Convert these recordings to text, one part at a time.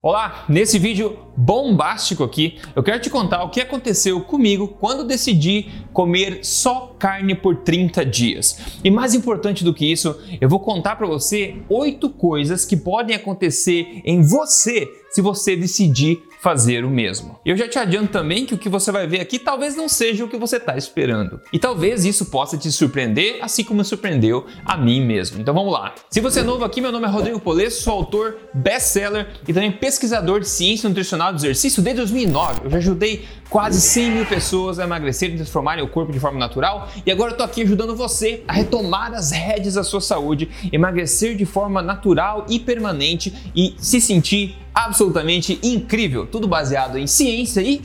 Olá, nesse vídeo bombástico aqui, eu quero te contar o que aconteceu comigo quando decidi comer só carne por 30 dias. E mais importante do que isso, eu vou contar para você oito coisas que podem acontecer em você se você decidir fazer o mesmo. Eu já te adianto também que o que você vai ver aqui talvez não seja o que você está esperando. E talvez isso possa te surpreender, assim como surpreendeu a mim mesmo. Então vamos lá. Se você é novo aqui, meu nome é Rodrigo Polesso, sou autor, best-seller e também pesquisador de ciência nutricional do exercício desde 2009. Eu já ajudei quase 100 mil pessoas a e transformarem o corpo de forma natural e agora eu tô aqui ajudando você a retomar as rédeas da sua saúde, emagrecer de forma natural e permanente e se sentir absolutamente incrível. Tudo baseado em ciência e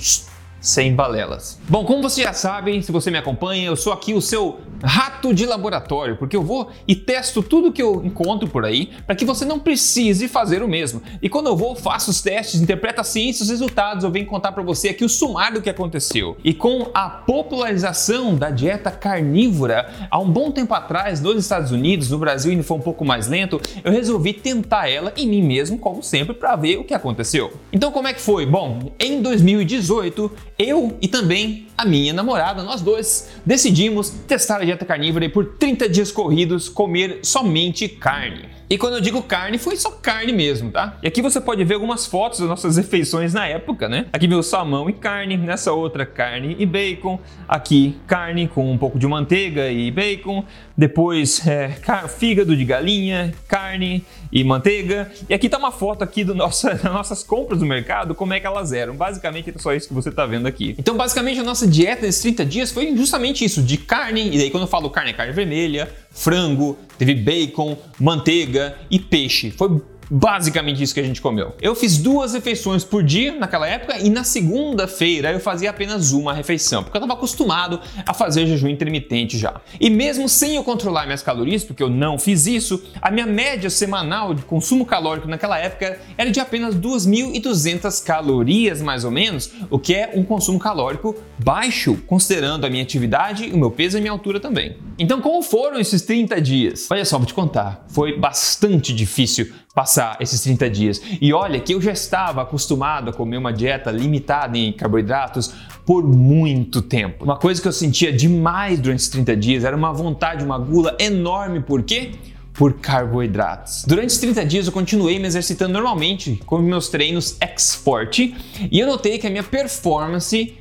sem balelas. Bom, como você já sabe, se você me acompanha, eu sou aqui o seu rato de laboratório, porque eu vou e testo tudo que eu encontro por aí para que você não precise fazer o mesmo. E quando eu vou, faço os testes, interpreto a ciência, os resultados, eu venho contar para você aqui o sumário do que aconteceu. E com a popularização da dieta carnívora, há um bom tempo atrás, nos Estados Unidos, no Brasil ainda foi um pouco mais lento, eu resolvi tentar ela em mim mesmo, como sempre, para ver o que aconteceu. Então, como é que foi? Bom, em 2018, eu e também a minha namorada, nós dois, decidimos testar a dieta carnívora e por 30 dias corridos comer somente carne. E quando eu digo carne, foi só carne mesmo, tá? E aqui você pode ver algumas fotos das nossas refeições na época, né? Aqui meu salmão e carne, nessa outra carne e bacon, aqui carne com um pouco de manteiga e bacon, depois é, fígado de galinha, carne e manteiga. E aqui tá uma foto aqui do nossa, das nossas compras do mercado, como é que elas eram. Basicamente é só isso que você tá vendo aqui. Então basicamente a nossa dieta nesses 30 dias foi justamente isso, de carne, e daí quando eu falo carne é carne vermelha, frango, teve bacon, manteiga e peixe. Foi Basicamente isso que a gente comeu. Eu fiz duas refeições por dia naquela época e na segunda-feira eu fazia apenas uma refeição, porque eu estava acostumado a fazer jejum intermitente já. E mesmo sem eu controlar minhas calorias, porque eu não fiz isso, a minha média semanal de consumo calórico naquela época era de apenas 2.200 calorias mais ou menos, o que é um consumo calórico baixo, considerando a minha atividade, o meu peso e a minha altura também. Então, como foram esses 30 dias? Olha só, vou te contar. Foi bastante difícil passar esses 30 dias. E olha que eu já estava acostumado a comer uma dieta limitada em carboidratos por muito tempo. Uma coisa que eu sentia demais durante esses 30 dias era uma vontade, uma gula enorme. Por quê? por carboidratos. Durante os 30 dias eu continuei me exercitando normalmente com meus treinos export e eu notei que a minha performance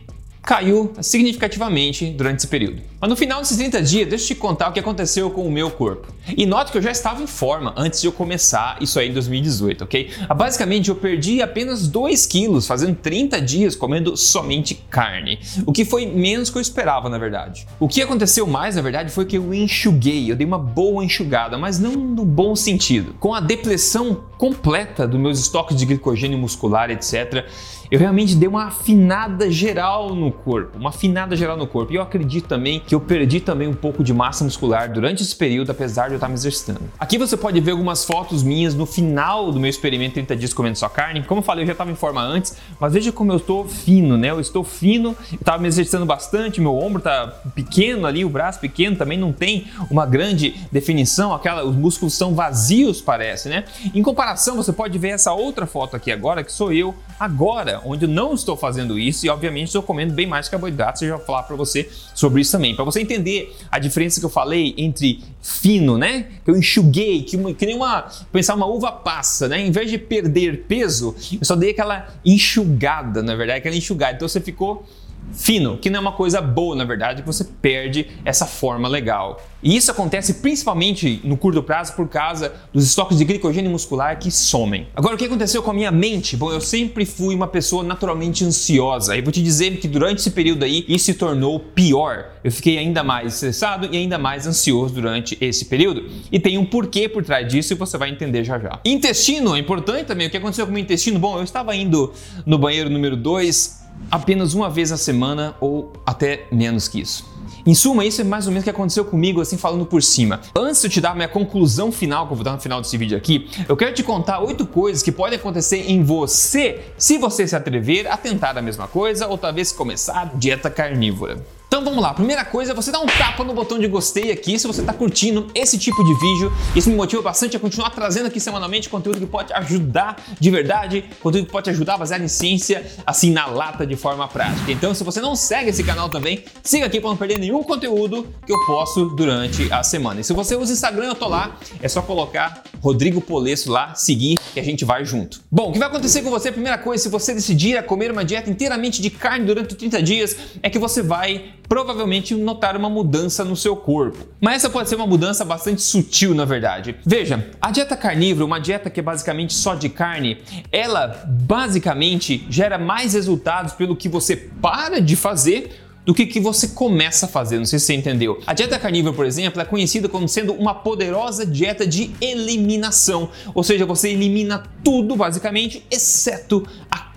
caiu significativamente durante esse período. Mas no final desses 30 dias, deixa eu te contar o que aconteceu com o meu corpo. E note que eu já estava em forma antes de eu começar isso aí em 2018, ok? Ah, basicamente, eu perdi apenas 2 quilos fazendo 30 dias comendo somente carne, o que foi menos que eu esperava, na verdade. O que aconteceu mais, na verdade, foi que eu enxuguei, eu dei uma boa enxugada, mas não no bom sentido. Com a depressão completa dos meus estoques de glicogênio muscular, etc., eu realmente dei uma afinada geral no corpo, uma afinada geral no corpo. E eu acredito também que eu perdi também um pouco de massa muscular durante esse período, apesar de eu estar me exercitando. Aqui você pode ver algumas fotos minhas no final do meu experimento 30 dias comendo só carne. Como eu falei, eu já estava em forma antes, mas veja como eu estou fino, né? Eu estou fino, estava me exercitando bastante, meu ombro está pequeno ali, o braço pequeno, também não tem uma grande definição, aquela, os músculos são vazios, parece, né? Em comparação, você pode ver essa outra foto aqui agora, que sou eu agora, onde eu não estou fazendo isso e obviamente estou comendo bem mais carboidratos, eu já vou falar para você sobre isso também. Para você entender a diferença que eu falei entre fino, né? Que eu enxuguei, que, uma, que nem uma, pensar uma uva passa, né? Em vez de perder peso, eu só dei aquela enxugada, na verdade, aquela enxugada. Então você ficou fino, que não é uma coisa boa, na verdade, que você perde essa forma legal. E isso acontece principalmente no curto prazo por causa dos estoques de glicogênio muscular que somem. Agora, o que aconteceu com a minha mente? Bom, eu sempre fui uma pessoa naturalmente ansiosa. E vou te dizer que durante esse período aí, isso se tornou pior. Eu fiquei ainda mais estressado e ainda mais ansioso durante esse período. E tem um porquê por trás disso e você vai entender já já. Intestino é importante também. O que aconteceu com o meu intestino? Bom, eu estava indo no banheiro número 2 apenas uma vez na semana ou até menos que isso. Em suma, isso é mais ou menos o que aconteceu comigo, assim, falando por cima. Antes de eu te dar minha conclusão final, que eu vou dar no final desse vídeo aqui, eu quero te contar oito coisas que podem acontecer em você se você se atrever a tentar a mesma coisa ou talvez começar dieta carnívora. Então vamos lá, primeira coisa, você dá um tapa no botão de gostei aqui se você está curtindo esse tipo de vídeo. Isso me motiva bastante a continuar trazendo aqui semanalmente conteúdo que pode ajudar de verdade, conteúdo que pode ajudar baseado em ciência, assim na lata de forma prática. Então se você não segue esse canal também, siga aqui para não perder nenhum conteúdo que eu posto durante a semana. E se você usa Instagram, eu tô lá, é só colocar Rodrigo Polesso lá, seguir que a gente vai junto. Bom, o que vai acontecer com você, primeira coisa, se você decidir a comer uma dieta inteiramente de carne durante 30 dias, é que você vai provavelmente notar uma mudança no seu corpo. Mas essa pode ser uma mudança bastante sutil, na verdade. Veja, a dieta carnívora, uma dieta que é basicamente só de carne, ela basicamente gera mais resultados pelo que você para de fazer do que, que você começa a fazer. Não sei se você entendeu. A dieta carnívora, por exemplo, é conhecida como sendo uma poderosa dieta de eliminação, ou seja, você elimina tudo basicamente, exceto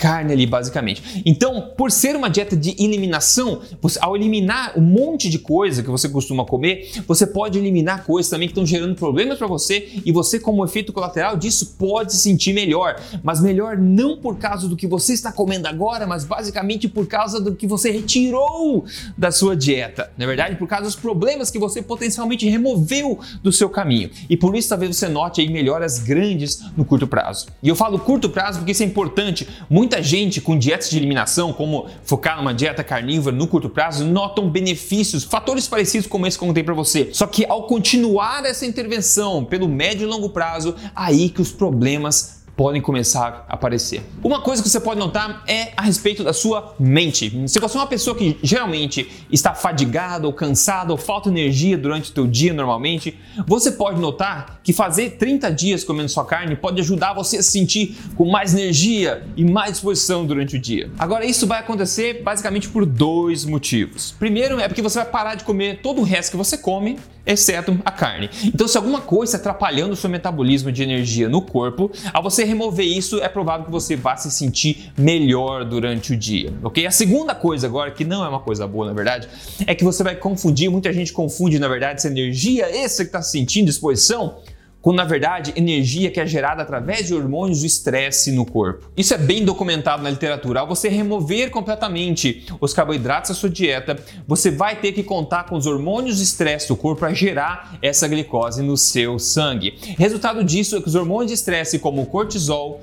carne ali, basicamente. Então, por ser uma dieta de eliminação, você, ao eliminar um monte de coisa que você costuma comer, você pode eliminar coisas também que estão gerando problemas para você e você, como efeito colateral disso, pode se sentir melhor. Mas melhor não por causa do que você está comendo agora, mas basicamente por causa do que você retirou da sua dieta. Na verdade, por causa dos problemas que você potencialmente removeu do seu caminho. E por isso, talvez você note aí melhoras grandes no curto prazo. E eu falo curto prazo porque isso é importante. Muita gente com dietas de eliminação, como focar numa dieta carnívora no curto prazo, notam benefícios, fatores parecidos como esse que eu contei para você. Só que ao continuar essa intervenção pelo médio e longo prazo, aí que os problemas podem começar a aparecer. Uma coisa que você pode notar é a respeito da sua mente. Se você é uma pessoa que geralmente está fadigada ou cansada ou falta energia durante o teu dia normalmente, você pode notar que fazer 30 dias comendo só carne pode ajudar você a se sentir com mais energia e mais disposição durante o dia. Agora isso vai acontecer basicamente por dois motivos. Primeiro é porque você vai parar de comer todo o resto que você come exceto a carne. Então, se alguma coisa está atrapalhando o seu metabolismo de energia no corpo, ao você remover isso, é provável que você vá se sentir melhor durante o dia, ok? A segunda coisa agora, que não é uma coisa boa na verdade, é que você vai confundir, muita gente confunde na verdade essa energia essa que está sentindo, disposição, quando na verdade energia que é gerada através de hormônios do estresse no corpo. Isso é bem documentado na literatura. Ao você remover completamente os carboidratos da sua dieta, você vai ter que contar com os hormônios do estresse do corpo para gerar essa glicose no seu sangue. Resultado disso é que os hormônios de estresse, como o cortisol,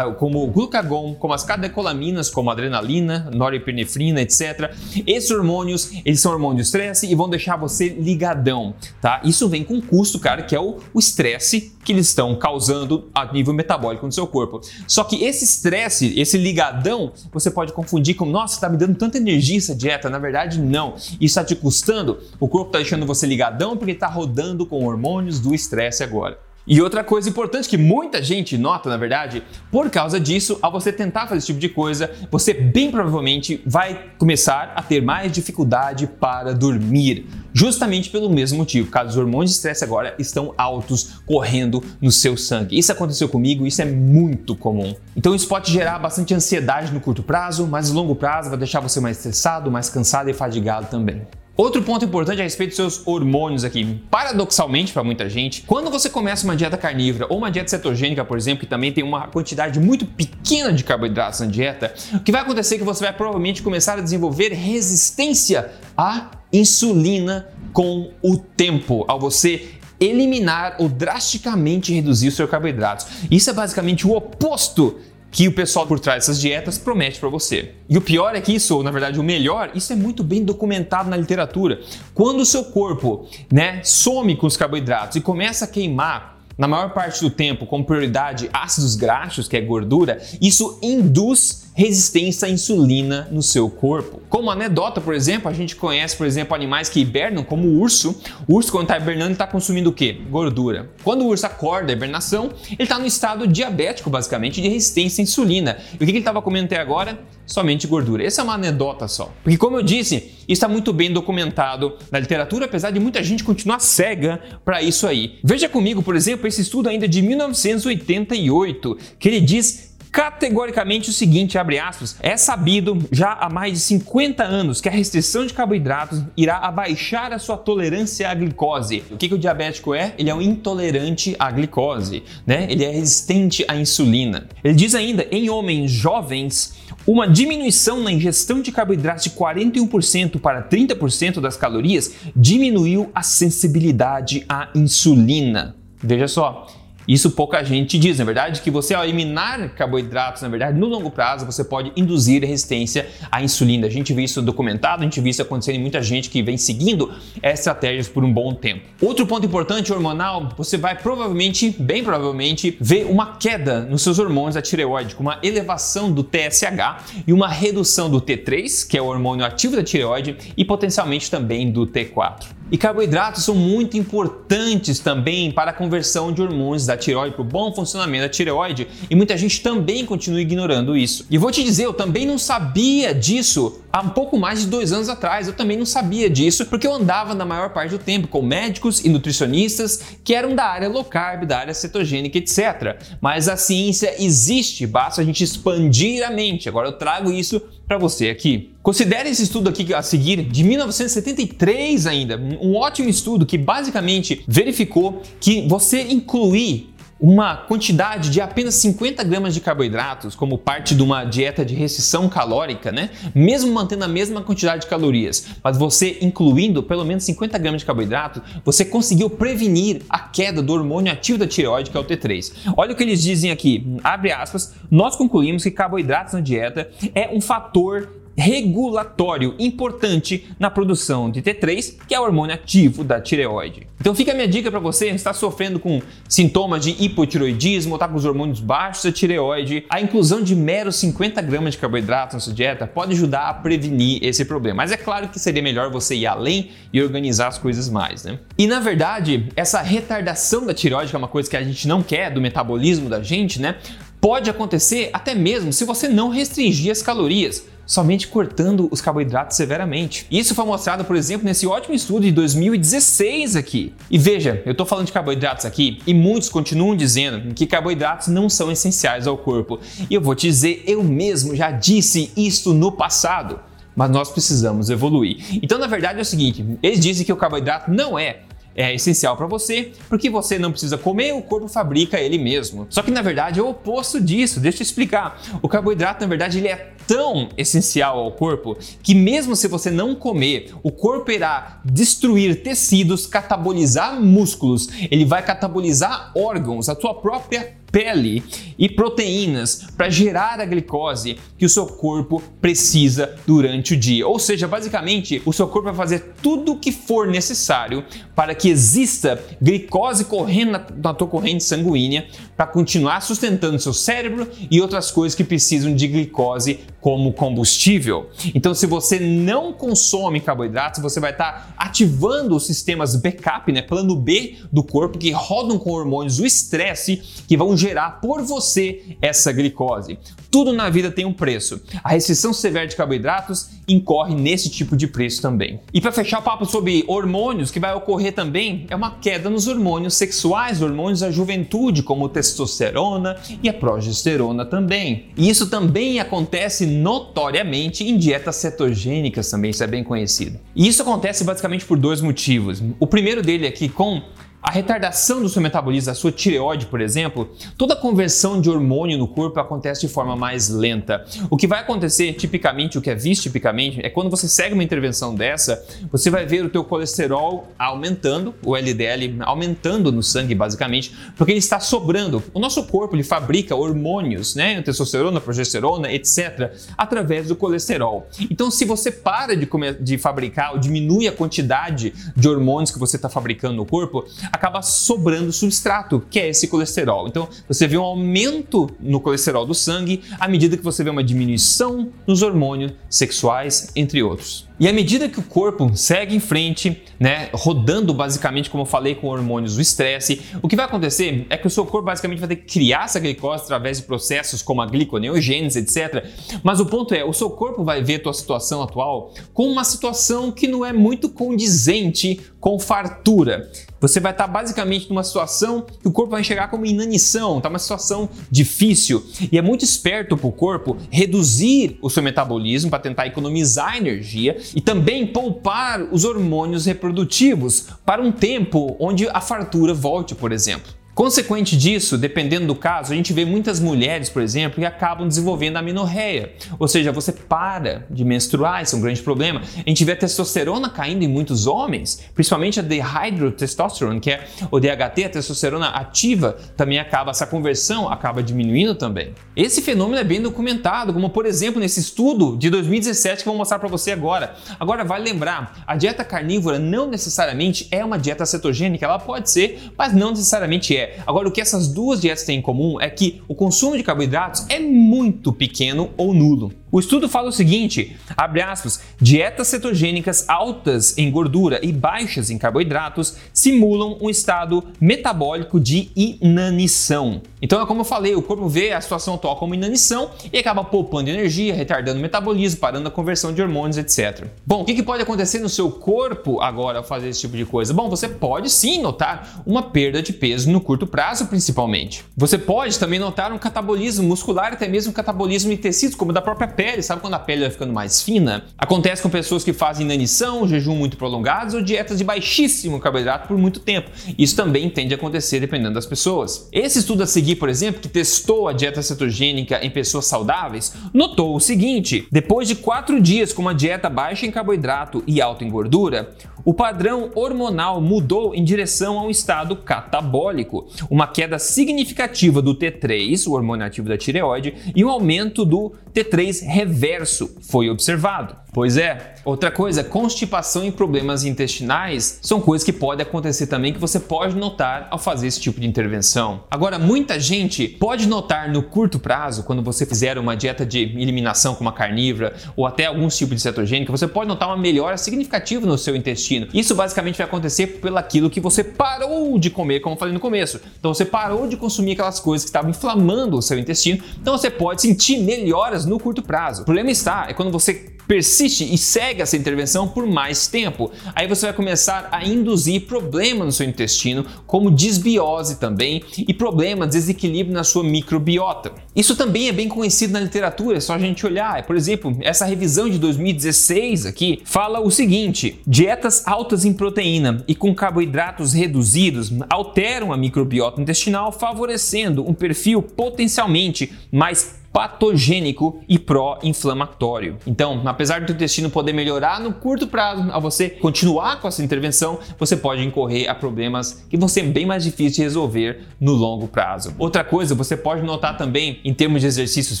como o glucagon, como as catecolaminas, como a adrenalina, norepinefrina, etc. Esses hormônios, eles são hormônios de estresse e vão deixar você ligadão, tá? Isso vem com um custo, cara, que é o estresse que eles estão causando a nível metabólico no seu corpo. Só que esse estresse, esse ligadão, você pode confundir com, nossa, está me dando tanta energia essa dieta. Na verdade, não. Isso está te custando. O corpo está deixando você ligadão porque está rodando com hormônios do estresse agora. E outra coisa importante que muita gente nota, na verdade, por causa disso, ao você tentar fazer esse tipo de coisa, você bem provavelmente vai começar a ter mais dificuldade para dormir. Justamente pelo mesmo motivo, causa os hormônios de estresse agora estão altos, correndo no seu sangue. Isso aconteceu comigo, isso é muito comum. Então isso pode gerar bastante ansiedade no curto prazo, mas no longo prazo vai deixar você mais estressado, mais cansado e fadigado também. Outro ponto importante a respeito dos seus hormônios aqui. Paradoxalmente, para muita gente, quando você começa uma dieta carnívora ou uma dieta cetogênica, por exemplo, que também tem uma quantidade muito pequena de carboidratos na dieta, o que vai acontecer é que você vai provavelmente começar a desenvolver resistência à insulina com o tempo, ao você eliminar ou drasticamente reduzir os seus carboidratos. Isso é basicamente o oposto que o pessoal por trás dessas dietas promete para você. E o pior é que isso, ou na verdade o melhor, isso é muito bem documentado na literatura. Quando o seu corpo, né, some com os carboidratos e começa a queimar na maior parte do tempo como prioridade ácidos graxos, que é gordura, isso induz resistência à insulina no seu corpo. Como anedota, por exemplo, a gente conhece, por exemplo, animais que hibernam, como o urso. O urso, quando está hibernando, está consumindo o quê? Gordura. Quando o urso acorda da hibernação, ele está no estado diabético, basicamente, de resistência à insulina. E o que ele estava comendo até agora? Somente gordura. Essa é uma anedota só. Porque, como eu disse, isso está muito bem documentado na literatura, apesar de muita gente continuar cega para isso aí. Veja comigo, por exemplo, esse estudo ainda de 1988, que ele diz categoricamente o seguinte, abre aspas, é sabido já há mais de 50 anos que a restrição de carboidratos irá abaixar a sua tolerância à glicose. O que, que o diabético é? Ele é um intolerante à glicose, né? Ele é resistente à insulina. Ele diz ainda, em homens jovens, uma diminuição na ingestão de carboidratos de 41% para 30% das calorias diminuiu a sensibilidade à insulina. Veja só, isso pouca gente diz, na verdade, que você ao eliminar carboidratos, na verdade, no longo prazo, você pode induzir resistência à insulina. A gente vê isso documentado, a gente vê isso acontecendo em muita gente que vem seguindo estratégias por um bom tempo. Outro ponto importante hormonal, você vai provavelmente, bem provavelmente, ver uma queda nos seus hormônios da tireoide, com uma elevação do TSH e uma redução do T3, que é o hormônio ativo da tireoide, e potencialmente também do T4. E carboidratos são muito importantes também para a conversão de hormônios da tireoide, para o bom funcionamento da tireoide, e muita gente também continua ignorando isso. E vou te dizer, eu também não sabia disso há um pouco mais de dois anos atrás. Eu também não sabia disso, porque eu andava na maior parte do tempo com médicos e nutricionistas que eram da área low carb, da área cetogênica, etc. Mas a ciência existe, basta a gente expandir a mente. Agora eu trago isso para você aqui. Considere esse estudo aqui a seguir, de 1973 ainda, um ótimo estudo que basicamente verificou que você incluir uma quantidade de apenas 50 gramas de carboidratos como parte de uma dieta de restrição calórica, né? Mesmo mantendo a mesma quantidade de calorias, mas você incluindo pelo menos 50 gramas de carboidrato, você conseguiu prevenir a queda do hormônio ativo da tireoide, que é o T3. Olha o que eles dizem aqui, abre aspas, nós concluímos que carboidratos na dieta é um fator regulatório importante na produção de T3, que é o hormônio ativo da tireoide. Então fica a minha dica para você, está sofrendo com sintomas de hipotiroidismo, está com os hormônios baixos da tireoide, a inclusão de meros 50 gramas de carboidrato na sua dieta pode ajudar a prevenir esse problema. Mas é claro que seria melhor você ir além e organizar as coisas mais, né? E na verdade, essa retardação da tireoide, que é uma coisa que a gente não quer do metabolismo da gente, né? Pode acontecer até mesmo se você não restringir as calorias somente cortando os carboidratos severamente. Isso foi mostrado, por exemplo, nesse ótimo estudo de 2016 aqui. E veja, eu estou falando de carboidratos aqui e muitos continuam dizendo que carboidratos não são essenciais ao corpo. E eu vou te dizer, eu mesmo já disse isso no passado mas nós precisamos evoluir. Então, na verdade, é o seguinte: eles dizem que o carboidrato não é é essencial para você, porque você não precisa comer, o corpo fabrica ele mesmo. Só que na verdade é o oposto disso. Deixa eu explicar. O carboidrato, na verdade, ele é tão essencial ao corpo que mesmo se você não comer, o corpo irá destruir tecidos, catabolizar músculos, ele vai catabolizar órgãos, a tua própria pele e proteínas para gerar a glicose que o seu corpo precisa durante o dia. Ou seja, basicamente, o seu corpo vai fazer tudo o que for necessário para que exista glicose correndo na, na tua corrente sanguínea para continuar sustentando seu cérebro e outras coisas que precisam de glicose como combustível. Então, se você não consome carboidratos, você vai estar tá ativando os sistemas backup, né, plano B do corpo que rodam com hormônios do estresse que vão gerar por você essa glicose. Tudo na vida tem um preço. A restrição severa de carboidratos incorre nesse tipo de preço também. E para fechar o papo sobre hormônios, que vai ocorrer também é uma queda nos hormônios sexuais, hormônios da juventude, como testosterona e a progesterona também. E isso também acontece notoriamente em dietas cetogênicas também, isso é bem conhecido. E isso acontece basicamente por dois motivos. O primeiro dele é que com a retardação do seu metabolismo, a sua tireoide, por exemplo, toda a conversão de hormônio no corpo acontece de forma mais lenta. O que vai acontecer tipicamente, o que é visto tipicamente, é quando você segue uma intervenção dessa, você vai ver o teu colesterol aumentando, o LDL aumentando no sangue basicamente, porque ele está sobrando. O nosso corpo ele fabrica hormônios, né, testosterona, progesterona, etc, através do colesterol. Então, se você para de, comer, de fabricar ou diminui a quantidade de hormônios que você está fabricando no corpo, acaba sobrando substrato, que é esse colesterol. Então, você vê um aumento no colesterol do sangue à medida que você vê uma diminuição nos hormônios sexuais, entre outros. E à medida que o corpo segue em frente, né, rodando basicamente, como eu falei, com hormônios do estresse, o que vai acontecer é que o seu corpo basicamente vai ter que criar essa glicose através de processos como a gliconeogênese, etc. Mas o ponto é, o seu corpo vai ver a tua situação atual como uma situação que não é muito condizente com fartura. Você vai estar basicamente numa situação que o corpo vai enxergar como inanição, está uma situação difícil. E é muito esperto para o corpo reduzir o seu metabolismo para tentar economizar energia e também poupar os hormônios reprodutivos para um tempo onde a fartura volte, por exemplo. Consequente disso, dependendo do caso, a gente vê muitas mulheres, por exemplo, que acabam desenvolvendo amenorreia, ou seja, você para de menstruar, isso é um grande problema. A gente vê a testosterona caindo em muitos homens, principalmente a dehydrotestosterone, que é o DHT, a testosterona ativa, também acaba, essa conversão acaba diminuindo também. Esse fenômeno é bem documentado, como por exemplo nesse estudo de 2017 que eu vou mostrar para você agora. Agora, vale lembrar, a dieta carnívora não necessariamente é uma dieta cetogênica, ela pode ser, mas não necessariamente é. Agora, o que essas duas dietas têm em comum é que o consumo de carboidratos é muito pequeno ou nulo. O estudo fala o seguinte, abre aspas, dietas cetogênicas altas em gordura e baixas em carboidratos simulam um estado metabólico de inanição. Então é como eu falei, o corpo vê a situação atual como inanição e acaba poupando energia, retardando o metabolismo, parando a conversão de hormônios, etc. Bom, o que, pode acontecer no seu corpo agora ao fazer esse tipo de coisa? Bom, você pode sim notar uma perda de peso no curto prazo, principalmente. Você pode também notar um catabolismo muscular, até mesmo um catabolismo de tecidos, como da própria pele, sabe quando a pele vai ficando mais fina? Acontece com pessoas que fazem inanição, jejum muito prolongados ou dietas de baixíssimo carboidrato por muito tempo. Isso também tende a acontecer dependendo das pessoas. Esse estudo a seguir, por exemplo, que testou a dieta cetogênica em pessoas saudáveis, notou o seguinte: depois de quatro dias com uma dieta baixa em carboidrato e alta em gordura, o padrão hormonal mudou em direção a um estado catabólico, uma queda significativa do T3, o hormônio ativo da tireoide, e um aumento do T3 reverso foi observado. Pois é. Outra coisa, constipação e problemas intestinais são coisas que podem acontecer também que você pode notar ao fazer esse tipo de intervenção. Agora, muita gente pode notar no curto prazo, quando você fizer uma dieta de eliminação como a carnívora ou até algum tipo de cetogênica, você pode notar uma melhora significativa no seu intestino. Isso basicamente vai acontecer pelo aquilo que você parou de comer, como eu falei no começo. Então você parou de consumir aquelas coisas que estavam inflamando o seu intestino, então você pode sentir melhoras no curto prazo. O problema está é quando você persiste e segue essa intervenção por mais tempo. Aí você vai começar a induzir problemas no seu intestino, como disbiose também, e problemas, desequilíbrio na sua microbiota. Isso também é bem conhecido na literatura, é só a gente olhar. Por exemplo, essa revisão de 2016 aqui fala o seguinte: dietas altas em proteína e com carboidratos reduzidos alteram a microbiota intestinal, favorecendo um perfil potencialmente mais patogênico e pró-inflamatório. Então, apesar do intestino poder melhorar no curto prazo, ao você continuar com essa intervenção, você pode incorrer a problemas que vão ser bem mais difíceis de resolver no longo prazo. Outra coisa, você pode notar também, em termos de exercícios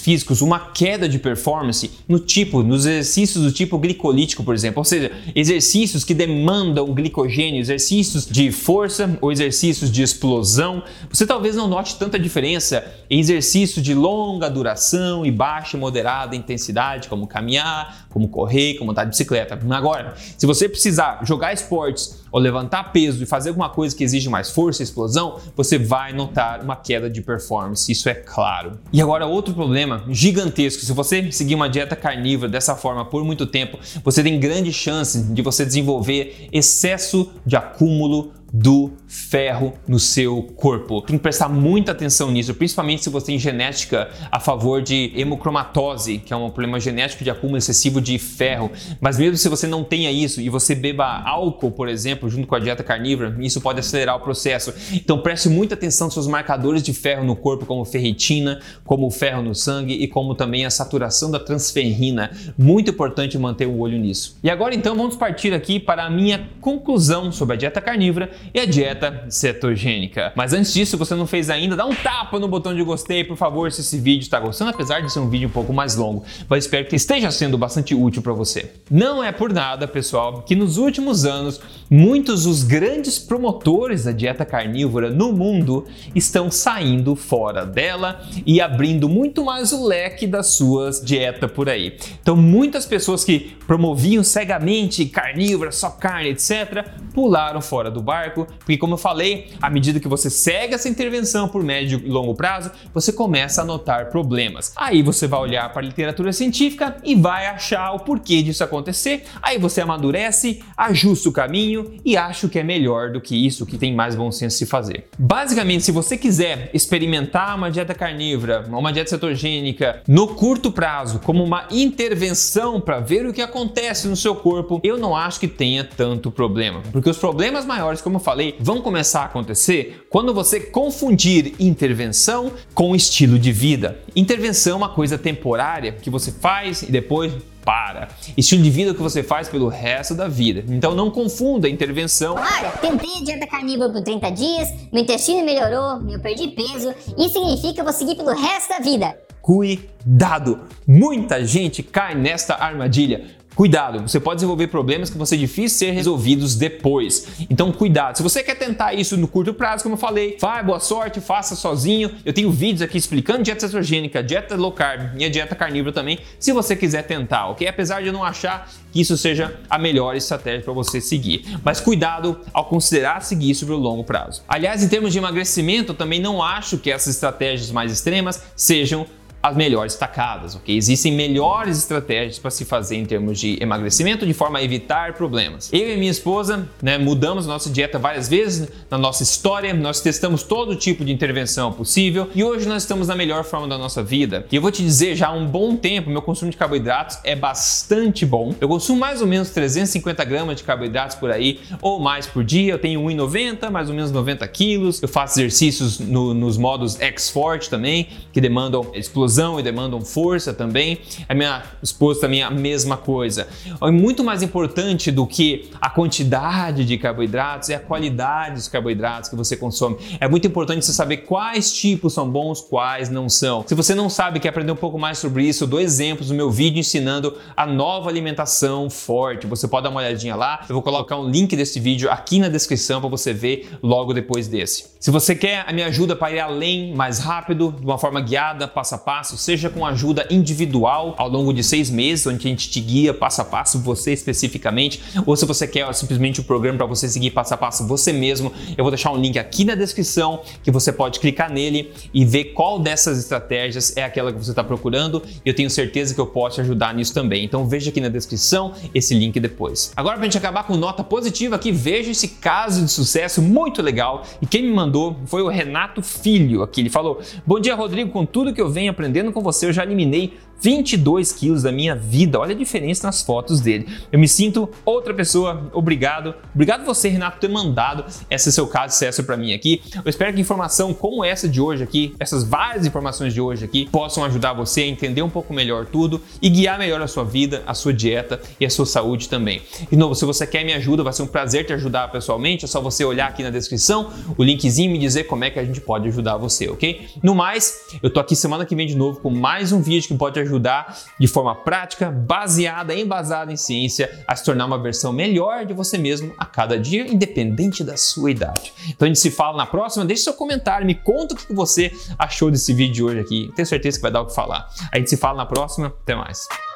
físicos, uma queda de performance no tipo, nos exercícios do tipo glicolítico, por exemplo, ou seja, exercícios que demandam glicogênio, exercícios de força ou exercícios de explosão. Você talvez não note tanta diferença em exercícios de longa duração e baixa e moderada intensidade, como caminhar, como correr, como andar de bicicleta. Agora, se você precisar jogar esportes ou levantar peso e fazer alguma coisa que exige mais força e explosão, você vai notar uma queda de performance, isso é claro. E agora outro problema gigantesco, se você seguir uma dieta carnívora dessa forma por muito tempo, você tem grande chance de você desenvolver excesso de acúmulo do ferro no seu corpo. Tem que prestar muita atenção nisso, principalmente se você tem genética a favor de hemocromatose, que é um problema genético de acúmulo excessivo de ferro. Mas mesmo se você não tenha isso e você beba álcool, por exemplo, junto com a dieta carnívora, isso pode acelerar o processo. Então preste muita atenção nos seus marcadores de ferro no corpo, como ferritina, como o ferro no sangue e como também a saturação da transferrina. Muito importante manter o olho nisso. E agora então vamos partir aqui para a minha conclusão sobre a dieta carnívora e a dieta dieta cetogênica. Mas antes disso, você não fez ainda, dá um tapa no botão de gostei, por favor, se esse vídeo está gostando, apesar de ser um vídeo um pouco mais longo. Mas espero que esteja sendo bastante útil para você. Não é por nada, pessoal, que nos últimos anos muitos dos grandes promotores da dieta carnívora no mundo estão saindo fora dela e abrindo muito mais o leque das suas dietas por aí. Então, muitas pessoas que promoviam cegamente carnívora, só carne, etc., pularam fora do barco, porque, como eu falei, à medida que você segue essa intervenção por médio e longo prazo, você começa a notar problemas. Aí você vai olhar para a literatura científica e vai achar o porquê disso acontecer. Aí você amadurece, ajusta o caminho e acha que é melhor do que isso, que tem mais bom senso se fazer. Basicamente, se você quiser experimentar uma dieta carnívora, uma dieta cetogênica no curto prazo, como uma intervenção para ver o que acontece no seu corpo, eu não acho que tenha tanto problema. Porque os problemas maiores, como eu falei, vão começar a acontecer quando você confundir intervenção com estilo de vida. Intervenção é uma coisa temporária que você faz e depois para. Estilo de vida que você faz pelo resto da vida. Então não confunda a intervenção. Olha, tentei a dieta carnívora por 30 dias, meu intestino melhorou, eu perdi peso, isso significa que eu vou seguir pelo resto da vida. Cuidado! Muita gente cai nesta armadilha. Cuidado, você pode desenvolver problemas que vão ser difíceis de ser resolvidos depois. Então, cuidado. Se você quer tentar isso no curto prazo, como eu falei, vai, boa sorte, faça sozinho. Eu tenho vídeos aqui explicando dieta cetogênica, dieta low carb e a dieta carnívora também, se você quiser tentar, ok? Apesar de eu não achar que isso seja a melhor estratégia para você seguir. Mas cuidado ao considerar seguir isso pelo longo prazo. Aliás, em termos de emagrecimento, eu também não acho que essas estratégias mais extremas sejam as melhores tacadas, ok? Existem melhores estratégias para se fazer em termos de emagrecimento de forma a evitar problemas. Eu e minha esposa, né, mudamos nossa dieta várias vezes na nossa história, nós testamos todo tipo de intervenção possível e hoje nós estamos na melhor forma da nossa vida. E eu vou te dizer, já há um bom tempo, meu consumo de carboidratos é bastante bom. Eu consumo mais ou menos 350 gramas de carboidratos por aí ou mais por dia. Eu tenho 1,90, mais ou menos 90 quilos. Eu faço exercícios no, nos modos X-Forte também, que demandam explosão explosão e demandam força também. A minha esposa também é a mesma coisa. É muito mais importante do que a quantidade de carboidratos é a qualidade dos carboidratos que você consome. É muito importante você saber quais tipos são bons, quais não são. Se você não sabe, quer aprender um pouco mais sobre isso, eu dou exemplos no meu vídeo ensinando a nova alimentação forte. Você pode dar uma olhadinha lá. Eu vou colocar um link desse vídeo aqui na descrição para você ver logo depois desse. Se você quer a minha ajuda para ir além, mais rápido, de uma forma guiada, passo a passo, passo, seja com ajuda individual ao longo de seis meses, onde a gente te guia passo a passo, você especificamente, ou se você quer simplesmente o um programa para você seguir passo a passo você mesmo, eu vou deixar um link aqui na descrição que você pode clicar nele e ver qual dessas estratégias é aquela que você está procurando. E eu tenho certeza que eu posso te ajudar nisso também. Então veja aqui na descrição esse link depois. Agora, para a gente acabar com nota positiva aqui, veja esse caso de sucesso muito legal. E quem me mandou foi o Renato Filho aqui. Ele falou: Bom dia, Rodrigo, com tudo que eu venho aprendendo aprendendo com você, eu já eliminei 22 quilos da minha vida. Olha a diferença nas fotos dele. Eu me sinto outra pessoa. Obrigado. Obrigado você, Renato, por ter mandado esse seu caso de sucesso para mim aqui. Eu espero que informação como essa de hoje aqui, essas várias informações de hoje aqui, possam ajudar você a entender um pouco melhor tudo e guiar melhor a sua vida, a sua dieta e a sua saúde também. De novo, se você quer me ajuda, vai ser um prazer te ajudar pessoalmente. É só você olhar aqui na descrição o linkzinho e me dizer como é que a gente pode ajudar você, ok? No mais, eu tô aqui semana que vem de novo com mais um vídeo que pode ajudar ajudar de forma prática, baseada, embasada em ciência, a se tornar uma versão melhor de você mesmo a cada dia, independente da sua idade. Então a gente se fala na próxima. Deixe seu comentário, me conta o que você achou desse vídeo de hoje aqui. Tenho certeza que vai dar o que falar. A gente se fala na próxima. Até mais.